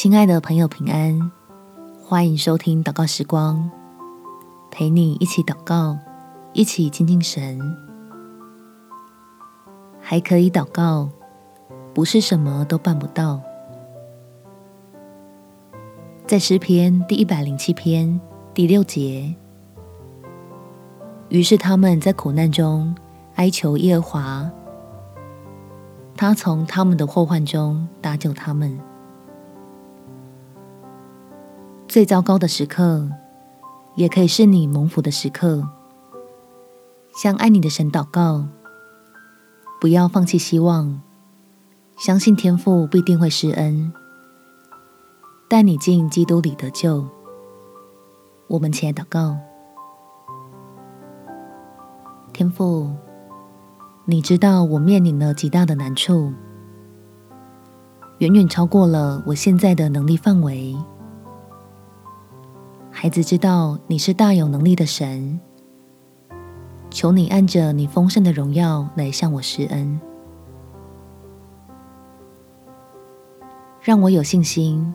亲爱的朋友，平安！欢迎收听祷告时光，陪你一起祷告，一起亲近神。还可以祷告，不是什么都办不到。在诗篇第一百零七篇第六节，于是他们在苦难中哀求耶和华，他从他们的祸患中搭救他们。最糟糕的时刻，也可以是你蒙福的时刻。向爱你的神祷告，不要放弃希望，相信天父必定会施恩，带你进基督里得救。我们起来祷告，天父，你知道我面临了极大的难处，远远超过了我现在的能力范围。孩子知道你是大有能力的神，求你按着你丰盛的荣耀来向我施恩，让我有信心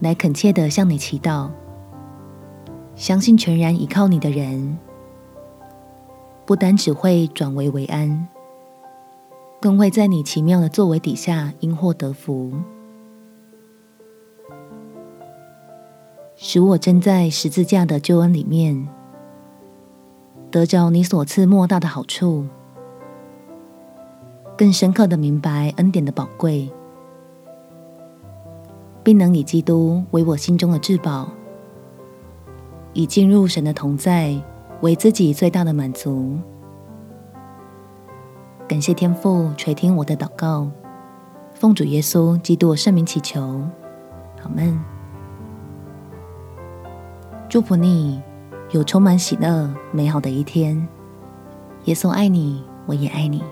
来恳切地向你祈祷，相信全然依靠你的人，不单只会转危为安，更会在你奇妙的作为底下因祸得福。使我真在十字架的救恩里面，得着你所赐莫大的好处，更深刻的明白恩典的宝贵，并能以基督为我心中的至宝，以进入神的同在为自己最大的满足。感谢天父垂听我的祷告，奉主耶稣基督圣名祈求，阿门。祝福你有充满喜乐、美好的一天。耶稣爱你，我也爱你。